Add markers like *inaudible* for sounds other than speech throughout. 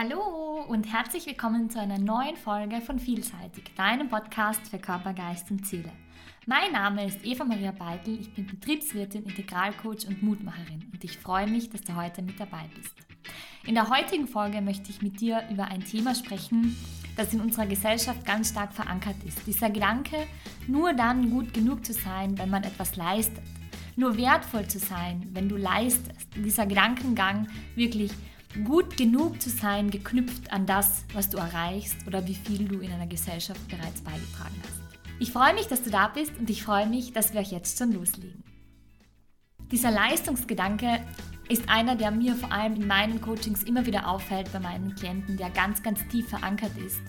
Hallo und herzlich willkommen zu einer neuen Folge von Vielseitig, deinem Podcast für Körper, Geist und Seele. Mein Name ist Eva Maria Beitel, ich bin Betriebswirtin, Integralcoach und Mutmacherin und ich freue mich, dass du heute mit dabei bist. In der heutigen Folge möchte ich mit dir über ein Thema sprechen, das in unserer Gesellschaft ganz stark verankert ist. Dieser Gedanke, nur dann gut genug zu sein, wenn man etwas leistet. Nur wertvoll zu sein, wenn du leistest. Dieser Gedankengang wirklich gut genug zu sein, geknüpft an das, was du erreichst oder wie viel du in einer Gesellschaft bereits beigetragen hast. Ich freue mich, dass du da bist und ich freue mich, dass wir euch jetzt schon loslegen. Dieser Leistungsgedanke ist einer, der mir vor allem in meinen Coachings immer wieder auffällt bei meinen Klienten, der ganz, ganz tief verankert ist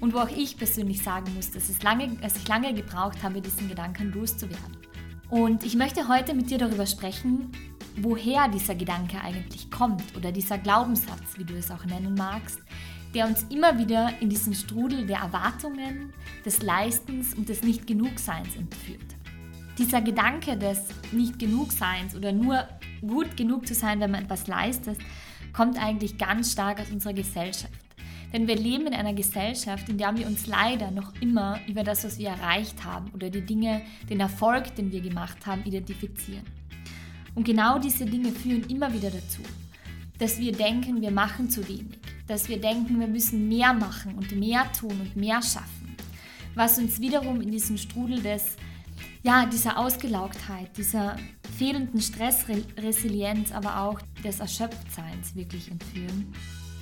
und wo auch ich persönlich sagen muss, dass, es lange, dass ich lange gebraucht habe, diesen Gedanken loszuwerden. Und ich möchte heute mit dir darüber sprechen, woher dieser Gedanke eigentlich kommt oder dieser Glaubenssatz, wie du es auch nennen magst, der uns immer wieder in diesen Strudel der Erwartungen, des Leistens und des Nicht-Genugseins entführt. Dieser Gedanke des Nicht-Genugseins oder nur gut genug zu sein, wenn man etwas leistet, kommt eigentlich ganz stark aus unserer Gesellschaft. Denn wir leben in einer Gesellschaft, in der wir uns leider noch immer über das, was wir erreicht haben oder die Dinge, den Erfolg, den wir gemacht haben, identifizieren. Und genau diese Dinge führen immer wieder dazu, dass wir denken, wir machen zu wenig, dass wir denken, wir müssen mehr machen und mehr tun und mehr schaffen, was uns wiederum in diesen Strudel des, ja, dieser Ausgelaugtheit, dieser fehlenden Stressresilienz, aber auch des Erschöpftseins wirklich entführen.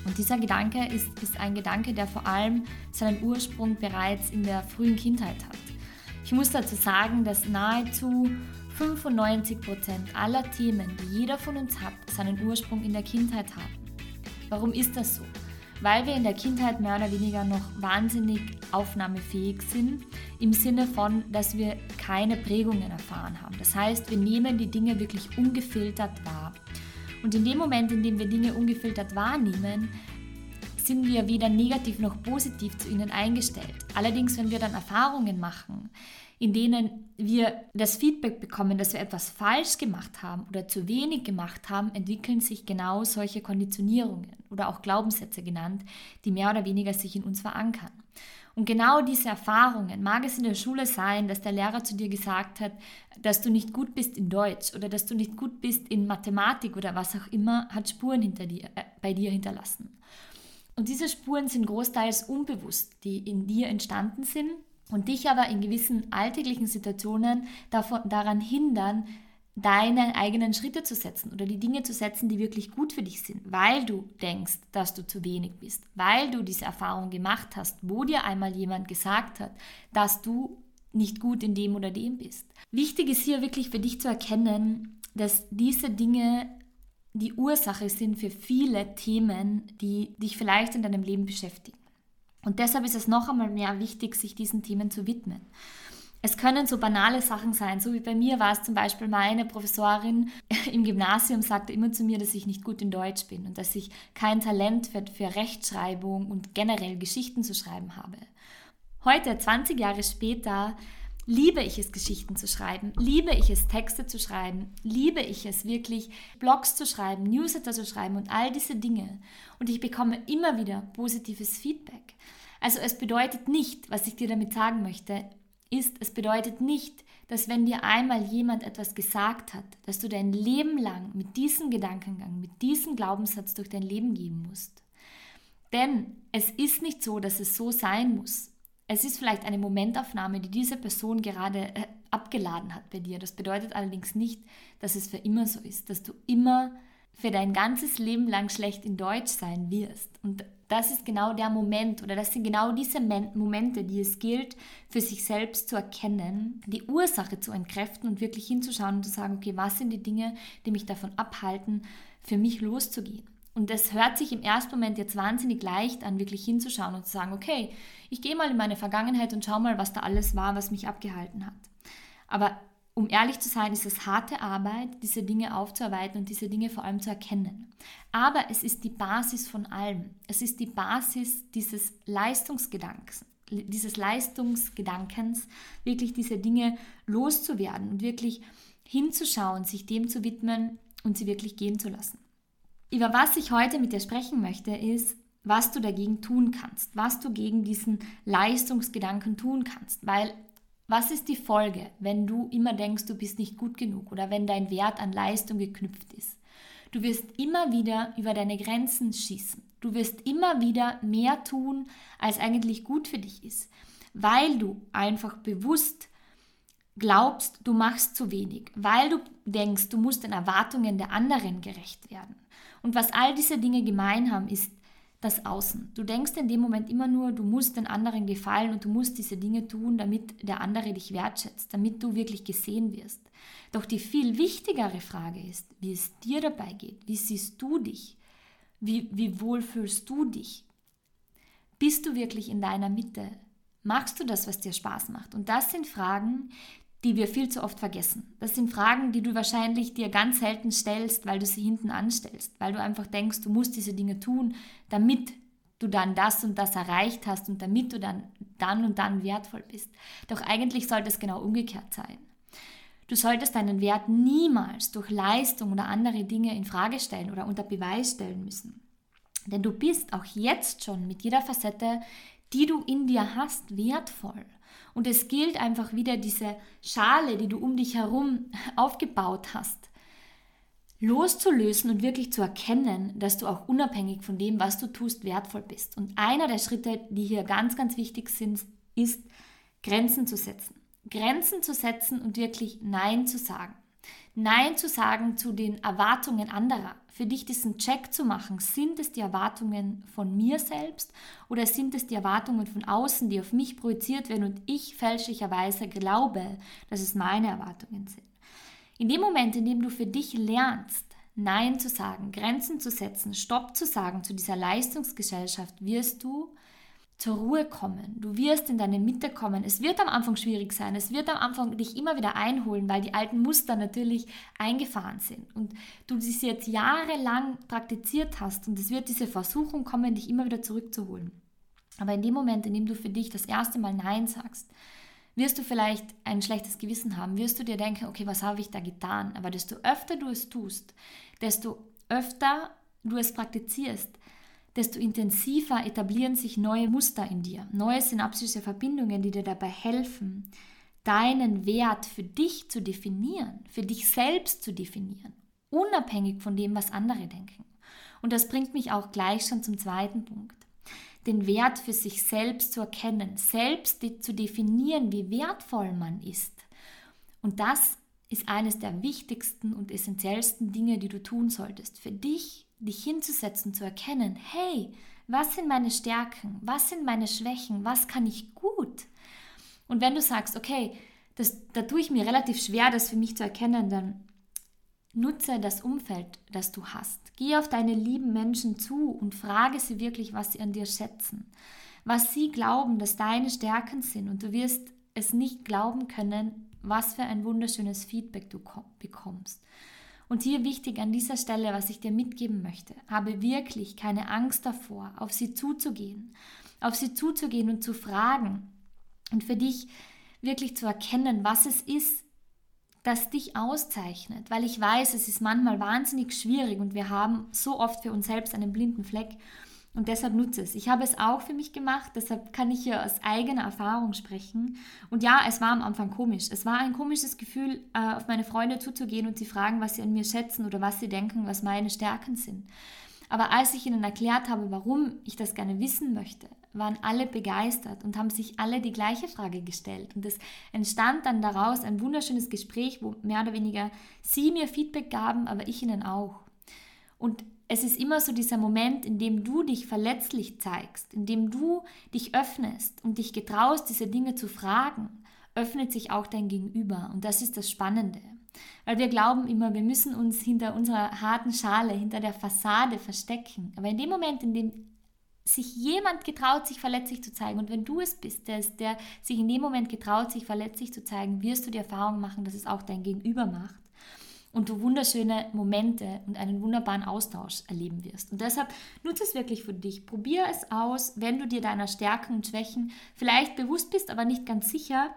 Und dieser Gedanke ist, ist ein Gedanke, der vor allem seinen Ursprung bereits in der frühen Kindheit hat. Ich muss dazu sagen, dass nahezu 95% aller Themen, die jeder von uns hat, seinen Ursprung in der Kindheit haben. Warum ist das so? Weil wir in der Kindheit mehr oder weniger noch wahnsinnig aufnahmefähig sind, im Sinne von, dass wir keine Prägungen erfahren haben. Das heißt, wir nehmen die Dinge wirklich ungefiltert wahr. Und in dem Moment, in dem wir Dinge ungefiltert wahrnehmen, sind wir weder negativ noch positiv zu ihnen eingestellt. Allerdings, wenn wir dann Erfahrungen machen, in denen wir das Feedback bekommen, dass wir etwas falsch gemacht haben oder zu wenig gemacht haben, entwickeln sich genau solche Konditionierungen oder auch Glaubenssätze genannt, die mehr oder weniger sich in uns verankern. Und genau diese Erfahrungen, mag es in der Schule sein, dass der Lehrer zu dir gesagt hat, dass du nicht gut bist in Deutsch oder dass du nicht gut bist in Mathematik oder was auch immer, hat Spuren hinter dir, äh, bei dir hinterlassen. Und diese Spuren sind großteils unbewusst, die in dir entstanden sind und dich aber in gewissen alltäglichen Situationen davon, daran hindern, deine eigenen Schritte zu setzen oder die Dinge zu setzen, die wirklich gut für dich sind, weil du denkst, dass du zu wenig bist, weil du diese Erfahrung gemacht hast, wo dir einmal jemand gesagt hat, dass du nicht gut in dem oder dem bist. Wichtig ist hier wirklich für dich zu erkennen, dass diese Dinge die Ursache sind für viele Themen, die dich vielleicht in deinem Leben beschäftigen. Und deshalb ist es noch einmal mehr wichtig, sich diesen Themen zu widmen. Es können so banale Sachen sein, so wie bei mir war es zum Beispiel meine Professorin *laughs* im Gymnasium sagte immer zu mir, dass ich nicht gut in Deutsch bin und dass ich kein Talent für, für Rechtschreibung und generell Geschichten zu schreiben habe. Heute, 20 Jahre später, liebe ich es, Geschichten zu schreiben, liebe ich es, Texte zu schreiben, liebe ich es wirklich, Blogs zu schreiben, Newsletter zu schreiben und all diese Dinge. Und ich bekomme immer wieder positives Feedback. Also es bedeutet nicht, was ich dir damit sagen möchte, ist, es bedeutet nicht, dass wenn dir einmal jemand etwas gesagt hat, dass du dein Leben lang mit diesem Gedankengang, mit diesem Glaubenssatz durch dein Leben gehen musst. Denn es ist nicht so, dass es so sein muss. Es ist vielleicht eine Momentaufnahme, die diese Person gerade äh, abgeladen hat bei dir. Das bedeutet allerdings nicht, dass es für immer so ist, dass du immer für dein ganzes Leben lang schlecht in Deutsch sein wirst. Und das ist genau der Moment oder das sind genau diese Momente, die es gilt, für sich selbst zu erkennen, die Ursache zu entkräften und wirklich hinzuschauen und zu sagen, okay, was sind die Dinge, die mich davon abhalten, für mich loszugehen. Und das hört sich im ersten Moment jetzt wahnsinnig leicht an, wirklich hinzuschauen und zu sagen, okay, ich gehe mal in meine Vergangenheit und schau mal, was da alles war, was mich abgehalten hat. Aber um ehrlich zu sein, ist es harte Arbeit, diese Dinge aufzuarbeiten und diese Dinge vor allem zu erkennen. Aber es ist die Basis von allem. Es ist die Basis dieses Leistungsgedankens, dieses Leistungsgedankens, wirklich diese Dinge loszuwerden und wirklich hinzuschauen, sich dem zu widmen und sie wirklich gehen zu lassen. Über was ich heute mit dir sprechen möchte, ist, was du dagegen tun kannst, was du gegen diesen Leistungsgedanken tun kannst. Weil was ist die Folge, wenn du immer denkst, du bist nicht gut genug oder wenn dein Wert an Leistung geknüpft ist? Du wirst immer wieder über deine Grenzen schießen. Du wirst immer wieder mehr tun, als eigentlich gut für dich ist, weil du einfach bewusst glaubst, du machst zu wenig, weil du denkst, du musst den Erwartungen der anderen gerecht werden. Und was all diese Dinge gemein haben, ist das Außen. Du denkst in dem Moment immer nur, du musst den anderen gefallen und du musst diese Dinge tun, damit der andere dich wertschätzt, damit du wirklich gesehen wirst. Doch die viel wichtigere Frage ist, wie es dir dabei geht. Wie siehst du dich? Wie, wie wohl fühlst du dich? Bist du wirklich in deiner Mitte? Machst du das, was dir Spaß macht? Und das sind Fragen, die wir viel zu oft vergessen. Das sind Fragen, die du wahrscheinlich dir ganz selten stellst, weil du sie hinten anstellst, weil du einfach denkst, du musst diese Dinge tun, damit du dann das und das erreicht hast und damit du dann dann und dann wertvoll bist. Doch eigentlich sollte es genau umgekehrt sein. Du solltest deinen Wert niemals durch Leistung oder andere Dinge in Frage stellen oder unter Beweis stellen müssen. Denn du bist auch jetzt schon mit jeder Facette, die du in dir hast, wertvoll. Und es gilt einfach wieder diese Schale, die du um dich herum aufgebaut hast, loszulösen und wirklich zu erkennen, dass du auch unabhängig von dem, was du tust, wertvoll bist. Und einer der Schritte, die hier ganz, ganz wichtig sind, ist, Grenzen zu setzen. Grenzen zu setzen und wirklich Nein zu sagen. Nein zu sagen zu den Erwartungen anderer. Für dich diesen Check zu machen, sind es die Erwartungen von mir selbst oder sind es die Erwartungen von außen, die auf mich projiziert werden und ich fälschlicherweise glaube, dass es meine Erwartungen sind. In dem Moment, in dem du für dich lernst, Nein zu sagen, Grenzen zu setzen, Stopp zu sagen zu dieser Leistungsgesellschaft, wirst du zur Ruhe kommen. Du wirst in deine Mitte kommen. Es wird am Anfang schwierig sein. Es wird am Anfang dich immer wieder einholen, weil die alten Muster natürlich eingefahren sind und du sie jetzt jahrelang praktiziert hast und es wird diese Versuchung kommen, dich immer wieder zurückzuholen. Aber in dem Moment, in dem du für dich das erste Mal Nein sagst, wirst du vielleicht ein schlechtes Gewissen haben, wirst du dir denken, okay, was habe ich da getan? Aber desto öfter du es tust, desto öfter du es praktizierst, desto intensiver etablieren sich neue Muster in dir, neue synaptische Verbindungen, die dir dabei helfen, deinen Wert für dich zu definieren, für dich selbst zu definieren, unabhängig von dem, was andere denken. Und das bringt mich auch gleich schon zum zweiten Punkt. Den Wert für sich selbst zu erkennen, selbst zu definieren, wie wertvoll man ist. Und das ist eines der wichtigsten und essentiellsten Dinge, die du tun solltest. Für dich dich hinzusetzen, zu erkennen, hey, was sind meine Stärken, was sind meine Schwächen, was kann ich gut? Und wenn du sagst, okay, das, da tue ich mir relativ schwer, das für mich zu erkennen, dann nutze das Umfeld, das du hast. Geh auf deine lieben Menschen zu und frage sie wirklich, was sie an dir schätzen, was sie glauben, dass deine Stärken sind. Und du wirst es nicht glauben können, was für ein wunderschönes Feedback du bekommst. Und hier wichtig an dieser Stelle, was ich dir mitgeben möchte, habe wirklich keine Angst davor, auf sie zuzugehen, auf sie zuzugehen und zu fragen und für dich wirklich zu erkennen, was es ist, das dich auszeichnet, weil ich weiß, es ist manchmal wahnsinnig schwierig und wir haben so oft für uns selbst einen blinden Fleck und deshalb nutze es. Ich habe es auch für mich gemacht, deshalb kann ich hier aus eigener Erfahrung sprechen. Und ja, es war am Anfang komisch. Es war ein komisches Gefühl, äh, auf meine Freunde zuzugehen und sie fragen, was sie an mir schätzen oder was sie denken, was meine Stärken sind. Aber als ich ihnen erklärt habe, warum ich das gerne wissen möchte, waren alle begeistert und haben sich alle die gleiche Frage gestellt. Und es entstand dann daraus ein wunderschönes Gespräch, wo mehr oder weniger sie mir Feedback gaben, aber ich ihnen auch. Und es ist immer so dieser Moment, in dem du dich verletzlich zeigst, in dem du dich öffnest und dich getraust, diese Dinge zu fragen, öffnet sich auch dein Gegenüber. Und das ist das Spannende. Weil wir glauben immer, wir müssen uns hinter unserer harten Schale, hinter der Fassade verstecken. Aber in dem Moment, in dem sich jemand getraut, sich verletzlich zu zeigen, und wenn du es bist, der, der sich in dem Moment getraut, sich verletzlich zu zeigen, wirst du die Erfahrung machen, dass es auch dein Gegenüber macht und du wunderschöne Momente und einen wunderbaren Austausch erleben wirst. Und deshalb nutze es wirklich für dich. Probier es aus, wenn du dir deiner Stärken und Schwächen vielleicht bewusst bist, aber nicht ganz sicher.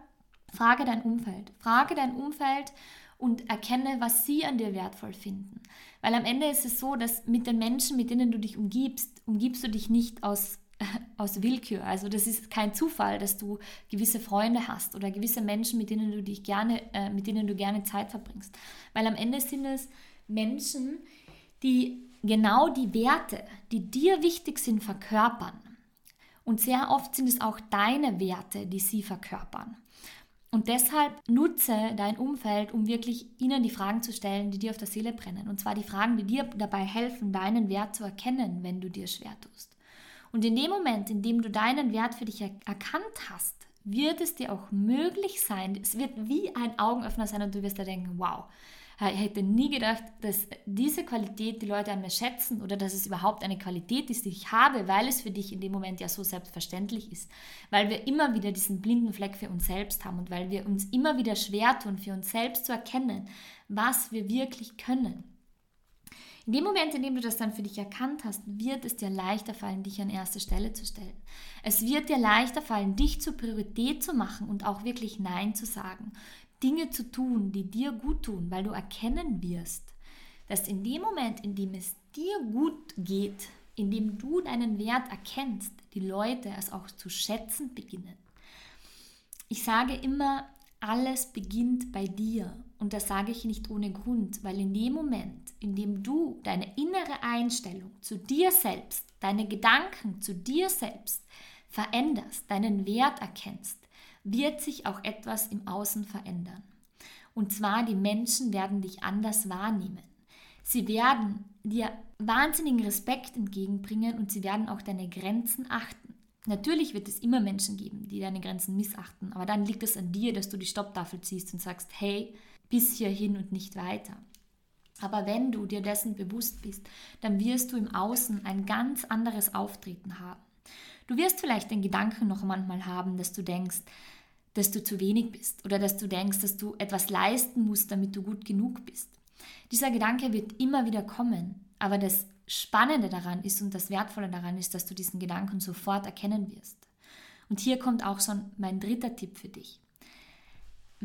Frage dein Umfeld. Frage dein Umfeld und erkenne, was sie an dir wertvoll finden. Weil am Ende ist es so, dass mit den Menschen, mit denen du dich umgibst, umgibst du dich nicht aus, *laughs* aus Willkür. Also das ist kein Zufall, dass du gewisse Freunde hast oder gewisse Menschen, mit denen du dich gerne, äh, mit denen du gerne Zeit verbringst. Weil am Ende sind es Menschen, die genau die Werte, die dir wichtig sind, verkörpern. Und sehr oft sind es auch deine Werte, die sie verkörpern. Und deshalb nutze dein Umfeld, um wirklich ihnen die Fragen zu stellen, die dir auf der Seele brennen. Und zwar die Fragen, die dir dabei helfen, deinen Wert zu erkennen, wenn du dir schwer tust. Und in dem Moment, in dem du deinen Wert für dich er erkannt hast, wird es dir auch möglich sein, es wird wie ein Augenöffner sein und du wirst da denken, wow, ich hätte nie gedacht, dass diese Qualität die Leute an mir schätzen oder dass es überhaupt eine Qualität ist, die ich habe, weil es für dich in dem Moment ja so selbstverständlich ist. Weil wir immer wieder diesen blinden Fleck für uns selbst haben und weil wir uns immer wieder schwer tun, für uns selbst zu erkennen, was wir wirklich können. In dem Moment, in dem du das dann für dich erkannt hast, wird es dir leichter fallen, dich an erste Stelle zu stellen. Es wird dir leichter fallen, dich zur Priorität zu machen und auch wirklich Nein zu sagen. Dinge zu tun, die dir gut tun, weil du erkennen wirst, dass in dem Moment, in dem es dir gut geht, in dem du deinen Wert erkennst, die Leute es auch zu schätzen beginnen. Ich sage immer, alles beginnt bei dir. Und das sage ich nicht ohne Grund, weil in dem Moment, in dem du deine innere Einstellung zu dir selbst, deine Gedanken zu dir selbst veränderst, deinen Wert erkennst, wird sich auch etwas im Außen verändern. Und zwar die Menschen werden dich anders wahrnehmen. Sie werden dir wahnsinnigen Respekt entgegenbringen und sie werden auch deine Grenzen achten. Natürlich wird es immer Menschen geben, die deine Grenzen missachten, aber dann liegt es an dir, dass du die Stopptafel ziehst und sagst, hey, bis hierhin und nicht weiter. Aber wenn du dir dessen bewusst bist, dann wirst du im Außen ein ganz anderes Auftreten haben. Du wirst vielleicht den Gedanken noch manchmal haben, dass du denkst, dass du zu wenig bist oder dass du denkst, dass du etwas leisten musst, damit du gut genug bist. Dieser Gedanke wird immer wieder kommen, aber das Spannende daran ist und das Wertvolle daran ist, dass du diesen Gedanken sofort erkennen wirst. Und hier kommt auch schon mein dritter Tipp für dich.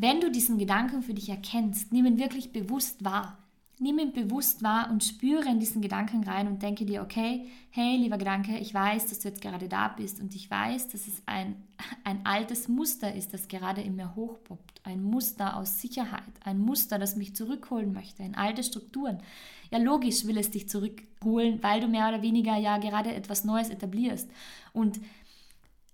Wenn du diesen Gedanken für dich erkennst, nimm ihn wirklich bewusst wahr. Nimm ihn bewusst wahr und spüre in diesen Gedanken rein und denke dir, okay, hey, lieber Gedanke, ich weiß, dass du jetzt gerade da bist und ich weiß, dass es ein, ein altes Muster ist, das gerade in mir hochpoppt. Ein Muster aus Sicherheit, ein Muster, das mich zurückholen möchte, in alte Strukturen. Ja, logisch will es dich zurückholen, weil du mehr oder weniger ja gerade etwas Neues etablierst. Und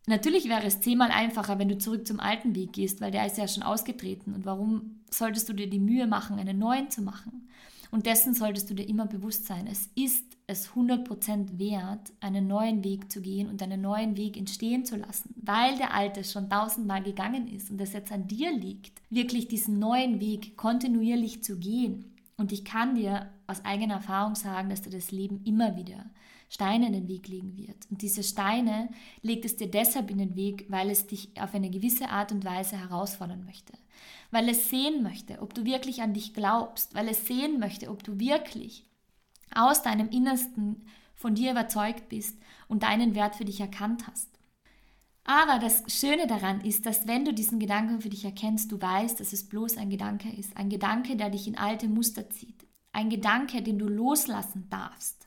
Natürlich wäre es zehnmal einfacher, wenn du zurück zum alten Weg gehst, weil der ist ja schon ausgetreten. Und warum solltest du dir die Mühe machen, einen neuen zu machen? Und dessen solltest du dir immer bewusst sein. Es ist es 100% wert, einen neuen Weg zu gehen und einen neuen Weg entstehen zu lassen, weil der alte schon tausendmal gegangen ist und es jetzt an dir liegt, wirklich diesen neuen Weg kontinuierlich zu gehen. Und ich kann dir aus eigener Erfahrung sagen, dass dir das Leben immer wieder Steine in den Weg legen wird. Und diese Steine legt es dir deshalb in den Weg, weil es dich auf eine gewisse Art und Weise herausfordern möchte weil es sehen möchte, ob du wirklich an dich glaubst, weil es sehen möchte, ob du wirklich aus deinem Innersten von dir überzeugt bist und deinen Wert für dich erkannt hast. Aber das Schöne daran ist, dass wenn du diesen Gedanken für dich erkennst, du weißt, dass es bloß ein Gedanke ist, ein Gedanke, der dich in alte Muster zieht, ein Gedanke, den du loslassen darfst.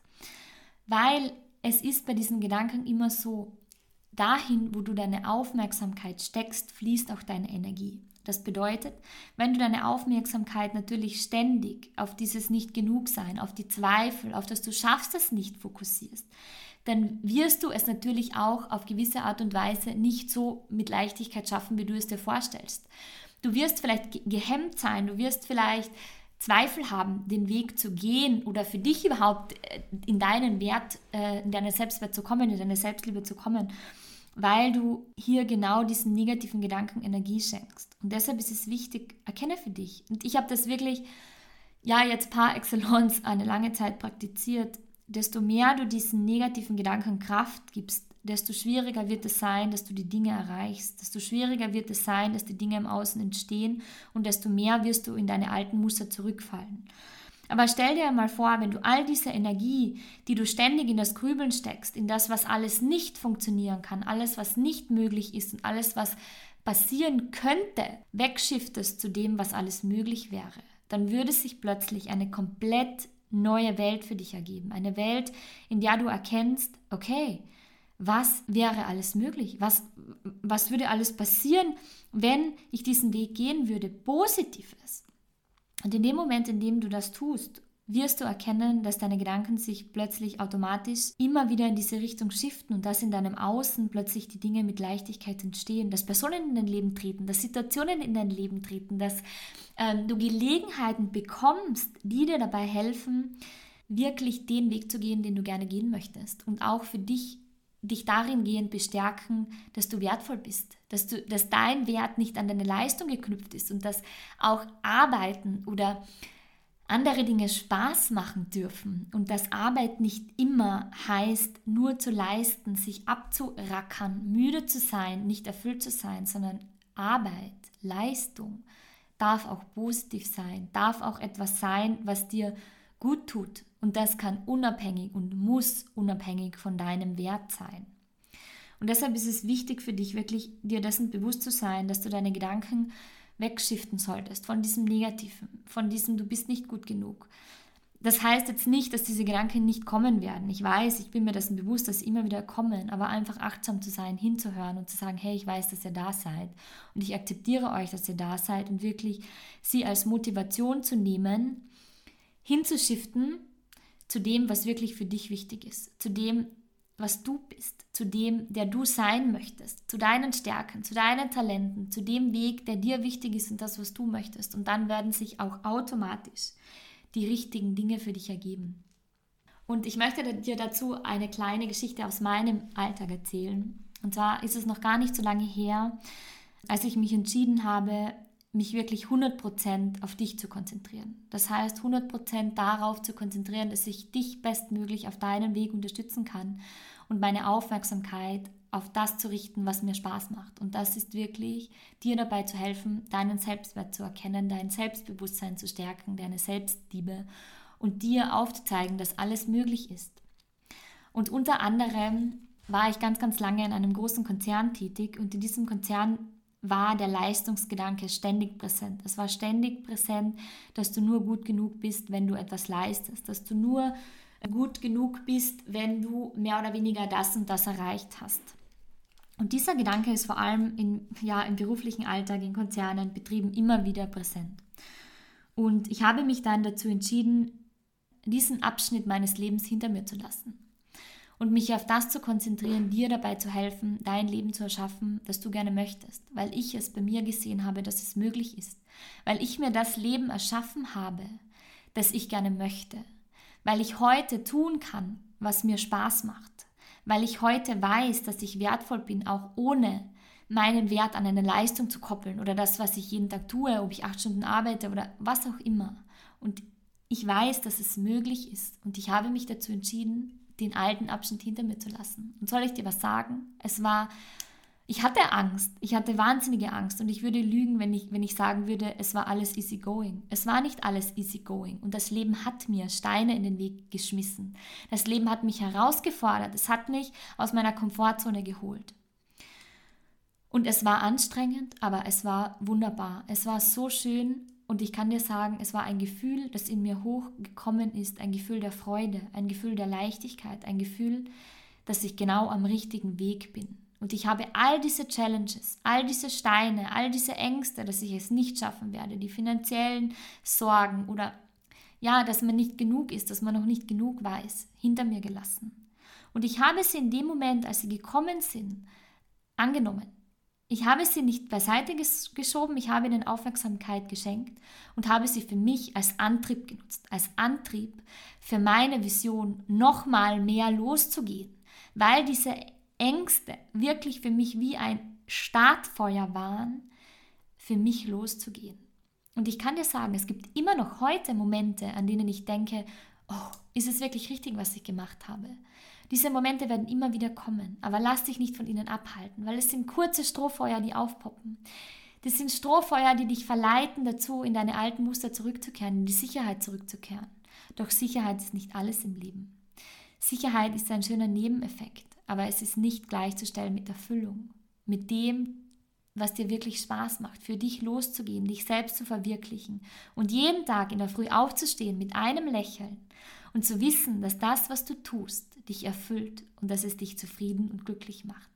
Weil es ist bei diesen Gedanken immer so, dahin, wo du deine Aufmerksamkeit steckst, fließt auch deine Energie. Das bedeutet, wenn du deine Aufmerksamkeit natürlich ständig auf dieses Nicht-Genug-Sein, auf die Zweifel, auf das du schaffst es nicht fokussierst, dann wirst du es natürlich auch auf gewisse Art und Weise nicht so mit Leichtigkeit schaffen, wie du es dir vorstellst. Du wirst vielleicht gehemmt sein, du wirst vielleicht Zweifel haben, den Weg zu gehen oder für dich überhaupt äh, in deinen Wert, äh, in deine Selbstwert zu kommen, in deine Selbstliebe zu kommen weil du hier genau diesen negativen Gedanken Energie schenkst. Und deshalb ist es wichtig, erkenne für dich. Und ich habe das wirklich, ja, jetzt par excellence eine lange Zeit praktiziert. Desto mehr du diesen negativen Gedanken Kraft gibst, desto schwieriger wird es sein, dass du die Dinge erreichst, desto schwieriger wird es sein, dass die Dinge im Außen entstehen und desto mehr wirst du in deine alten Muster zurückfallen. Aber stell dir mal vor, wenn du all diese Energie, die du ständig in das Grübeln steckst, in das, was alles nicht funktionieren kann, alles, was nicht möglich ist und alles, was passieren könnte, wegschiftest zu dem, was alles möglich wäre. dann würde sich plötzlich eine komplett neue Welt für dich ergeben. Eine Welt, in der du erkennst, okay, was wäre alles möglich? Was, was würde alles passieren, wenn ich diesen Weg gehen würde? Positives. Und in dem Moment, in dem du das tust wirst du erkennen, dass deine Gedanken sich plötzlich automatisch immer wieder in diese Richtung shiften und dass in deinem Außen plötzlich die Dinge mit Leichtigkeit entstehen, dass Personen in dein Leben treten, dass Situationen in dein Leben treten, dass ähm, du Gelegenheiten bekommst, die dir dabei helfen, wirklich den Weg zu gehen, den du gerne gehen möchtest. Und auch für dich dich darin gehend bestärken, dass du wertvoll bist, dass, du, dass dein Wert nicht an deine Leistung geknüpft ist und dass auch Arbeiten oder andere Dinge Spaß machen dürfen und dass Arbeit nicht immer heißt, nur zu leisten, sich abzurackern, müde zu sein, nicht erfüllt zu sein, sondern Arbeit, Leistung darf auch positiv sein, darf auch etwas sein, was dir gut tut und das kann unabhängig und muss unabhängig von deinem Wert sein. Und deshalb ist es wichtig für dich wirklich, dir dessen bewusst zu sein, dass du deine Gedanken wegschiften solltest, von diesem Negativen, von diesem Du bist nicht gut genug. Das heißt jetzt nicht, dass diese Gedanken nicht kommen werden. Ich weiß, ich bin mir dessen bewusst, dass sie immer wieder kommen, aber einfach achtsam zu sein, hinzuhören und zu sagen, hey, ich weiß, dass ihr da seid und ich akzeptiere euch, dass ihr da seid und wirklich sie als Motivation zu nehmen, hinzuschiften zu dem, was wirklich für dich wichtig ist, zu dem, was du bist, zu dem, der du sein möchtest, zu deinen Stärken, zu deinen Talenten, zu dem Weg, der dir wichtig ist und das, was du möchtest. Und dann werden sich auch automatisch die richtigen Dinge für dich ergeben. Und ich möchte dir dazu eine kleine Geschichte aus meinem Alltag erzählen. Und zwar ist es noch gar nicht so lange her, als ich mich entschieden habe, mich wirklich 100% auf dich zu konzentrieren. Das heißt, 100% darauf zu konzentrieren, dass ich dich bestmöglich auf deinem Weg unterstützen kann und meine Aufmerksamkeit auf das zu richten, was mir Spaß macht. Und das ist wirklich, dir dabei zu helfen, deinen Selbstwert zu erkennen, dein Selbstbewusstsein zu stärken, deine Selbstliebe und dir aufzuzeigen, dass alles möglich ist. Und unter anderem war ich ganz, ganz lange in einem großen Konzern tätig und in diesem Konzern war der Leistungsgedanke ständig präsent. Es war ständig präsent, dass du nur gut genug bist, wenn du etwas leistest, dass du nur gut genug bist, wenn du mehr oder weniger das und das erreicht hast. Und dieser Gedanke ist vor allem in, ja, im beruflichen Alltag, in Konzernen, Betrieben immer wieder präsent. Und ich habe mich dann dazu entschieden, diesen Abschnitt meines Lebens hinter mir zu lassen und mich auf das zu konzentrieren, dir dabei zu helfen, dein Leben zu erschaffen, das du gerne möchtest, weil ich es bei mir gesehen habe, dass es möglich ist, weil ich mir das Leben erschaffen habe, das ich gerne möchte, weil ich heute tun kann, was mir Spaß macht, weil ich heute weiß, dass ich wertvoll bin, auch ohne meinen Wert an eine Leistung zu koppeln oder das, was ich jeden Tag tue, ob ich acht Stunden arbeite oder was auch immer. Und ich weiß, dass es möglich ist und ich habe mich dazu entschieden, den alten Abschnitt hinter mir zu lassen. Und soll ich dir was sagen? Es war, ich hatte Angst, ich hatte wahnsinnige Angst und ich würde lügen, wenn ich, wenn ich sagen würde, es war alles easy going. Es war nicht alles easy going und das Leben hat mir Steine in den Weg geschmissen. Das Leben hat mich herausgefordert, es hat mich aus meiner Komfortzone geholt. Und es war anstrengend, aber es war wunderbar. Es war so schön und ich kann dir sagen, es war ein Gefühl, das in mir hochgekommen ist, ein Gefühl der Freude, ein Gefühl der Leichtigkeit, ein Gefühl, dass ich genau am richtigen Weg bin. Und ich habe all diese Challenges, all diese Steine, all diese Ängste, dass ich es nicht schaffen werde, die finanziellen Sorgen oder ja, dass man nicht genug ist, dass man noch nicht genug weiß, hinter mir gelassen. Und ich habe sie in dem Moment, als sie gekommen sind, angenommen. Ich habe sie nicht beiseite geschoben, ich habe ihnen Aufmerksamkeit geschenkt und habe sie für mich als Antrieb genutzt, als Antrieb für meine Vision nochmal mehr loszugehen, weil diese Ängste wirklich für mich wie ein Startfeuer waren, für mich loszugehen. Und ich kann dir sagen, es gibt immer noch heute Momente, an denen ich denke, oh, ist es wirklich richtig, was ich gemacht habe? Diese Momente werden immer wieder kommen, aber lass dich nicht von ihnen abhalten, weil es sind kurze Strohfeuer, die aufpoppen. Das sind Strohfeuer, die dich verleiten dazu, in deine alten Muster zurückzukehren, in die Sicherheit zurückzukehren. Doch Sicherheit ist nicht alles im Leben. Sicherheit ist ein schöner Nebeneffekt, aber es ist nicht gleichzustellen mit Erfüllung, mit dem, was dir wirklich Spaß macht, für dich loszugehen, dich selbst zu verwirklichen und jeden Tag in der Früh aufzustehen mit einem Lächeln und zu wissen, dass das, was du tust, dich erfüllt und dass es dich zufrieden und glücklich macht.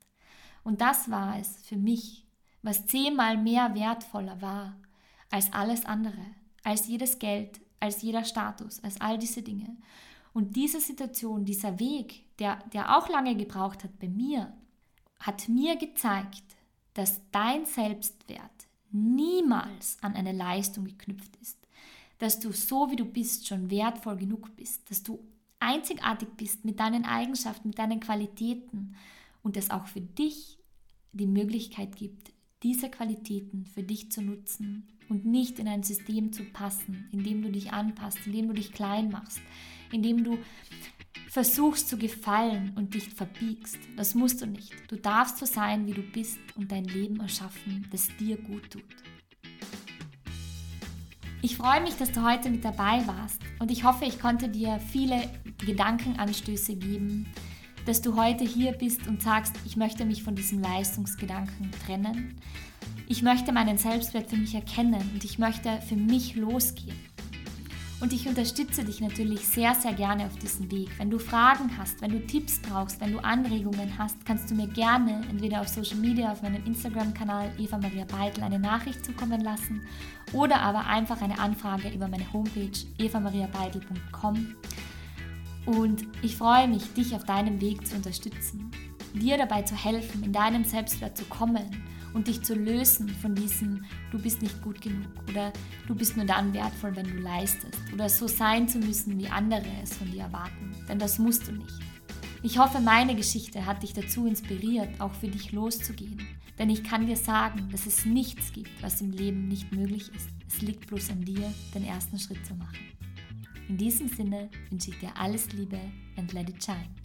Und das war es für mich, was zehnmal mehr wertvoller war als alles andere, als jedes Geld, als jeder Status, als all diese Dinge. Und diese Situation, dieser Weg, der, der auch lange gebraucht hat bei mir, hat mir gezeigt, dass dein Selbstwert niemals an eine Leistung geknüpft ist, dass du so wie du bist schon wertvoll genug bist, dass du einzigartig bist mit deinen Eigenschaften, mit deinen Qualitäten. Und es auch für dich die Möglichkeit gibt, diese Qualitäten für dich zu nutzen und nicht in ein System zu passen, in dem du dich anpasst, in dem du dich klein machst, in dem du versuchst zu gefallen und dich verbiegst. Das musst du nicht. Du darfst so sein, wie du bist und dein Leben erschaffen, das dir gut tut. Ich freue mich, dass du heute mit dabei warst und ich hoffe, ich konnte dir viele Gedankenanstöße geben, dass du heute hier bist und sagst, ich möchte mich von diesem Leistungsgedanken trennen. Ich möchte meinen Selbstwert für mich erkennen und ich möchte für mich losgehen. Und ich unterstütze dich natürlich sehr, sehr gerne auf diesem Weg. Wenn du Fragen hast, wenn du Tipps brauchst, wenn du Anregungen hast, kannst du mir gerne entweder auf Social Media, auf meinem Instagram-Kanal Eva Maria Beitel eine Nachricht zukommen lassen oder aber einfach eine Anfrage über meine Homepage evamariabeitel.com. Und ich freue mich, dich auf deinem Weg zu unterstützen, dir dabei zu helfen, in deinem Selbstwert zu kommen und dich zu lösen von diesem, du bist nicht gut genug oder du bist nur dann wertvoll, wenn du leistest oder so sein zu müssen, wie andere es von dir erwarten. Denn das musst du nicht. Ich hoffe, meine Geschichte hat dich dazu inspiriert, auch für dich loszugehen. Denn ich kann dir sagen, dass es nichts gibt, was im Leben nicht möglich ist. Es liegt bloß an dir, den ersten Schritt zu machen. In diesem Sinne wünsche ich dir alles Liebe and let it shine.